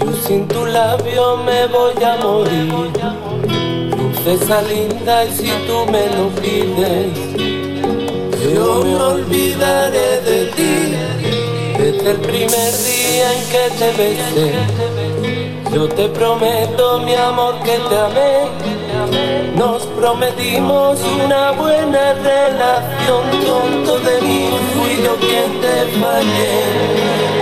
Yo sin tu labio me voy a morir. Princesa linda, y si tú me lo pides, yo me olvidaré de ti. Desde el primer día en que te besé, yo te prometo, mi amor, que te amé. Nos prometimos una buena relación, tonto de mí, fui yo quien te fallé.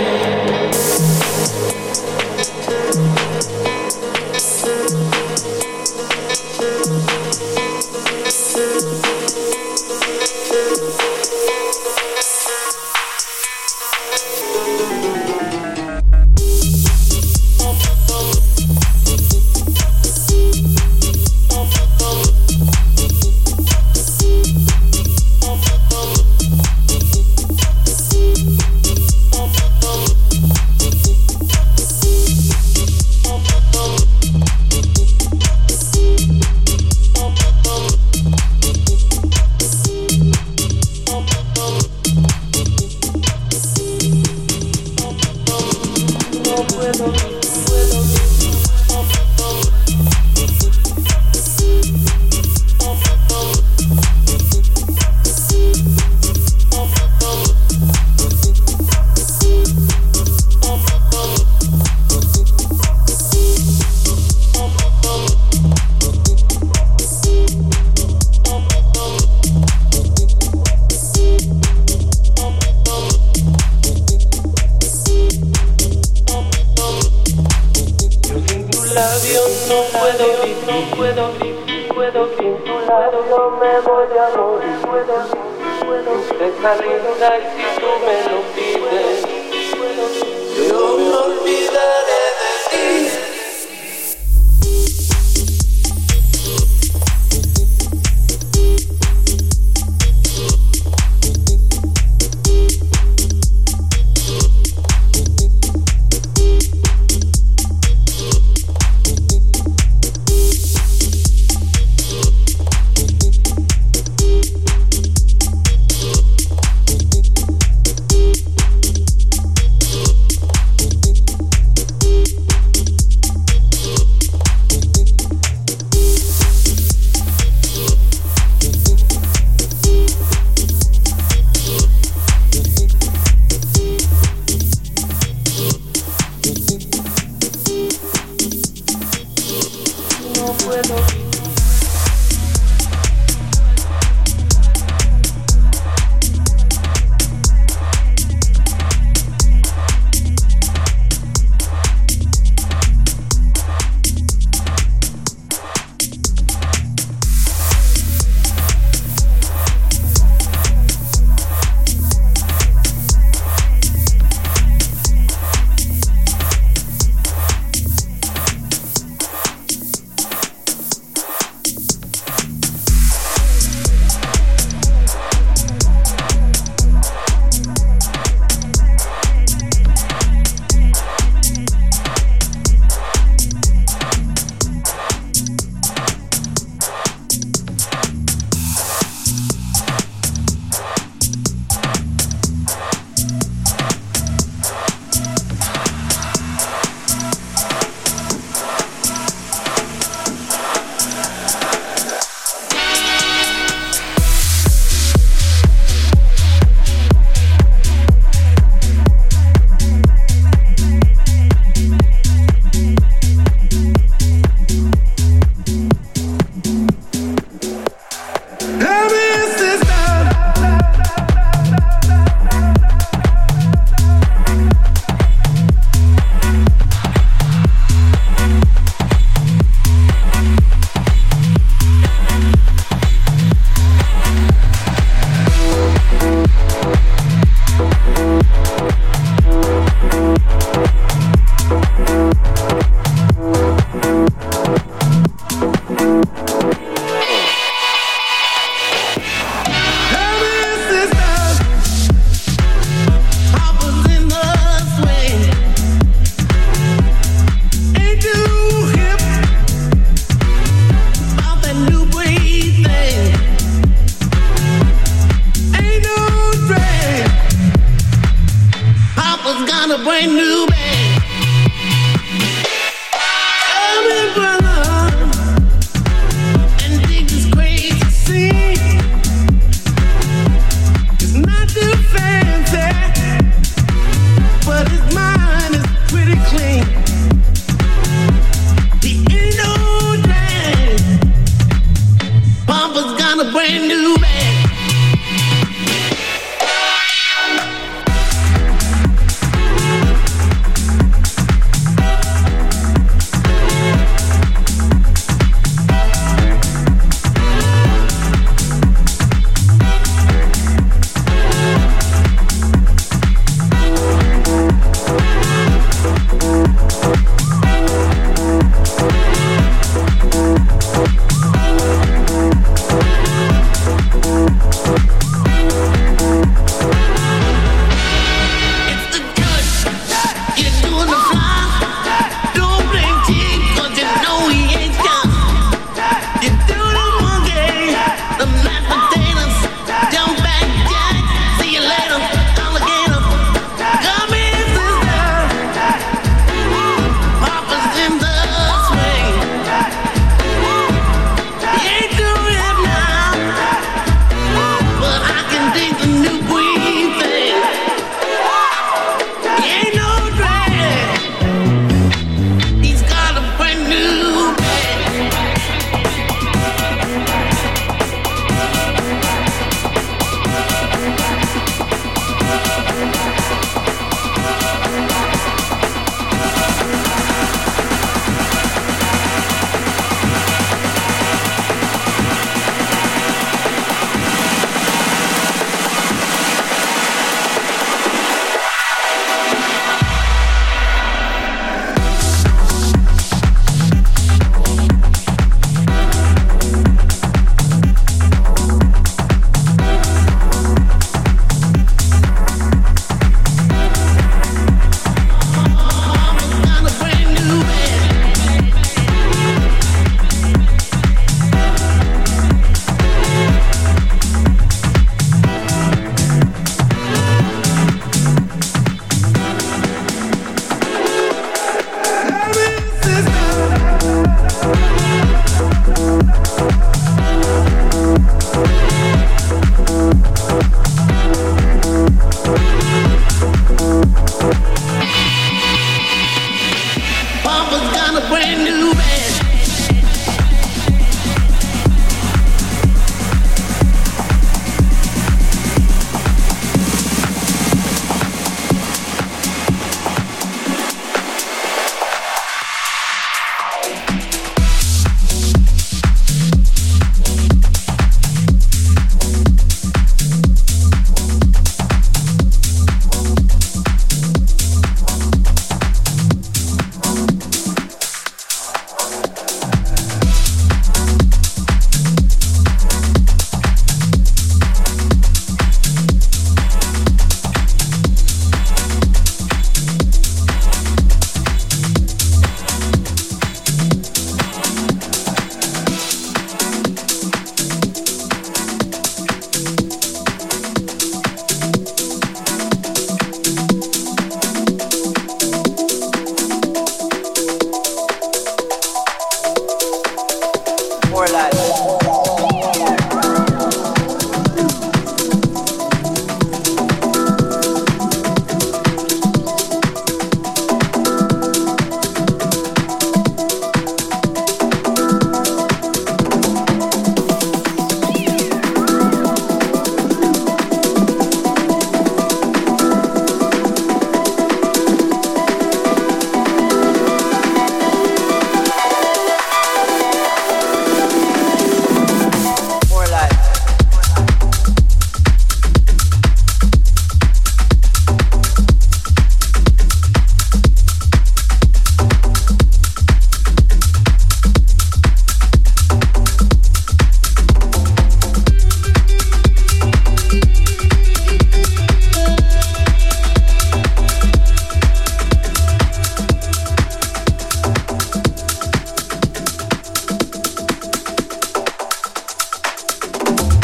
a brand new baby.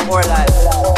more life.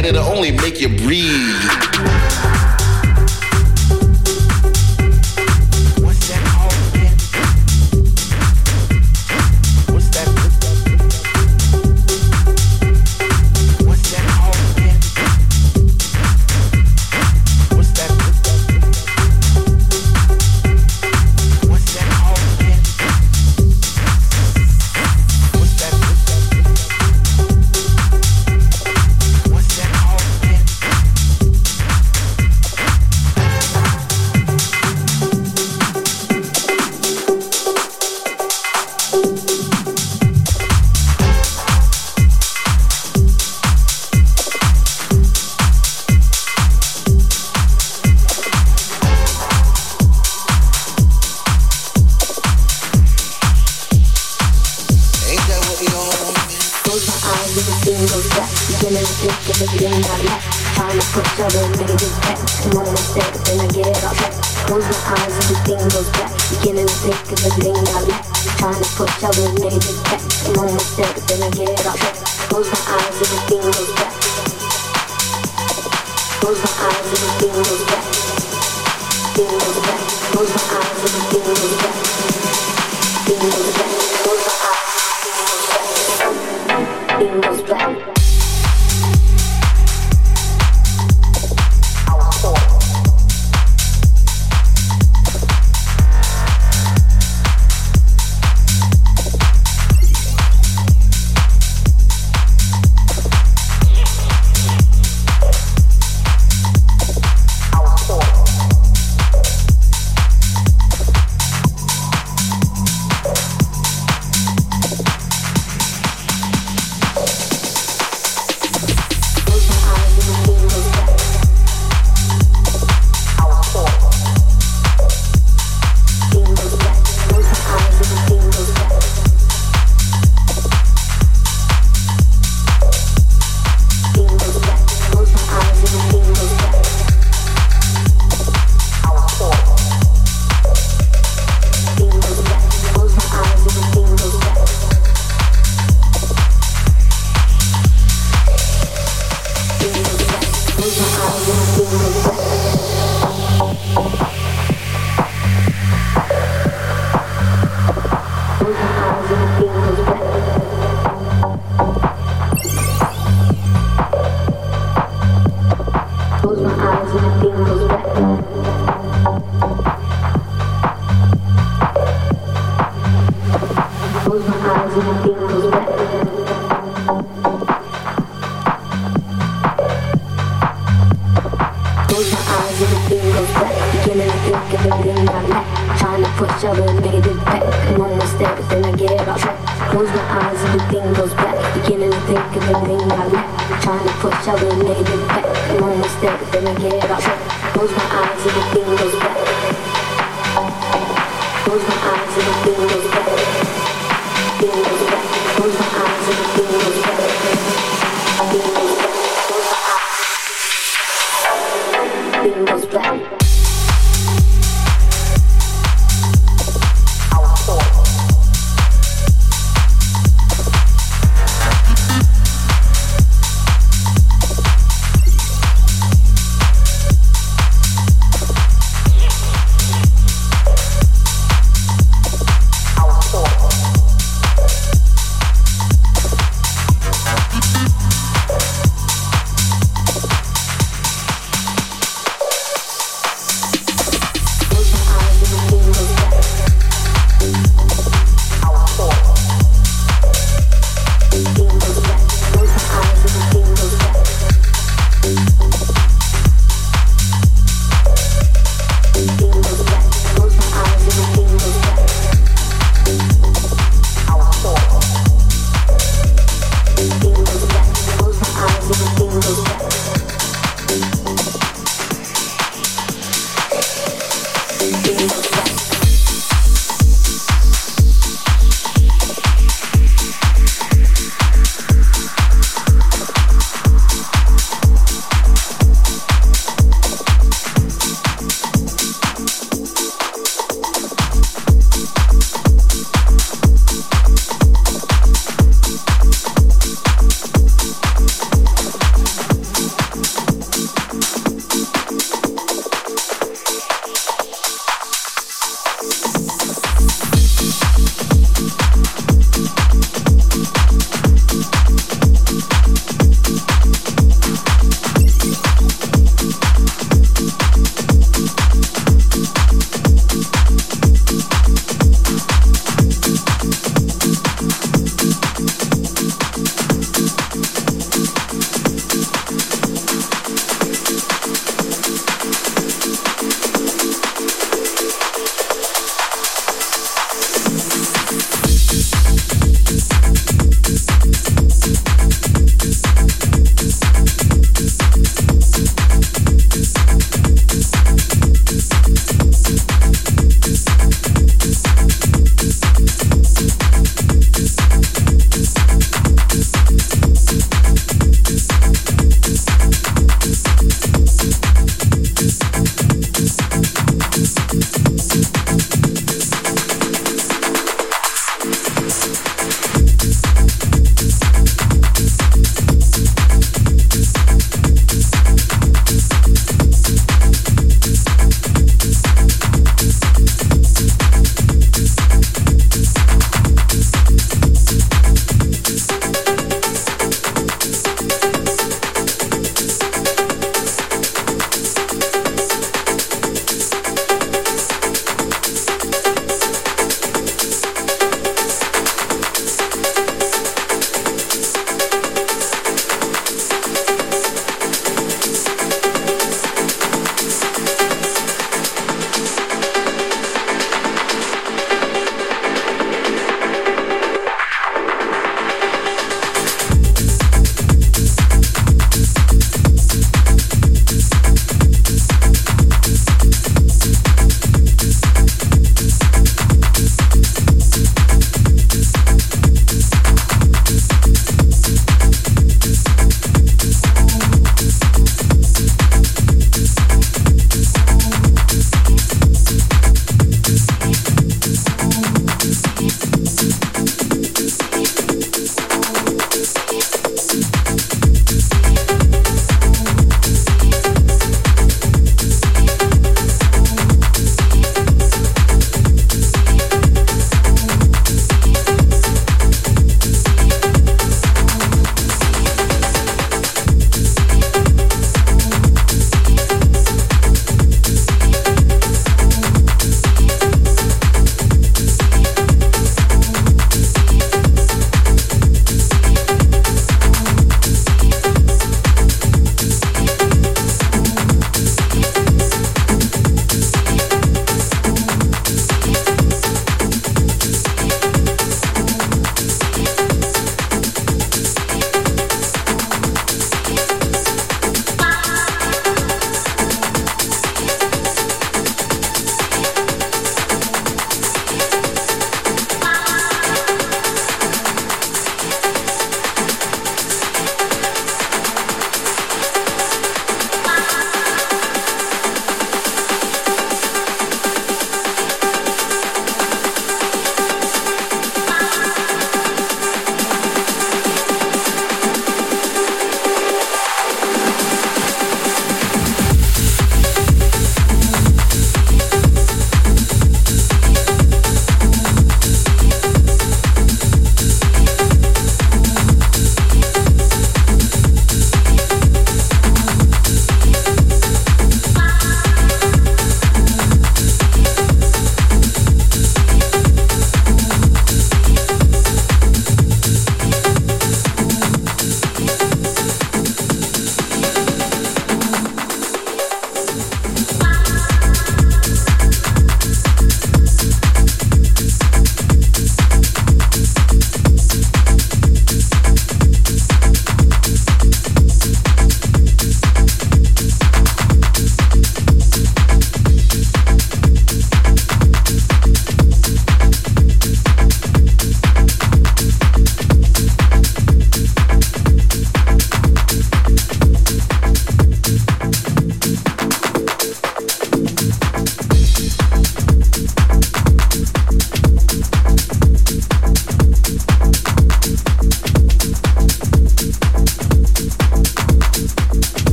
Canada only make you breathe.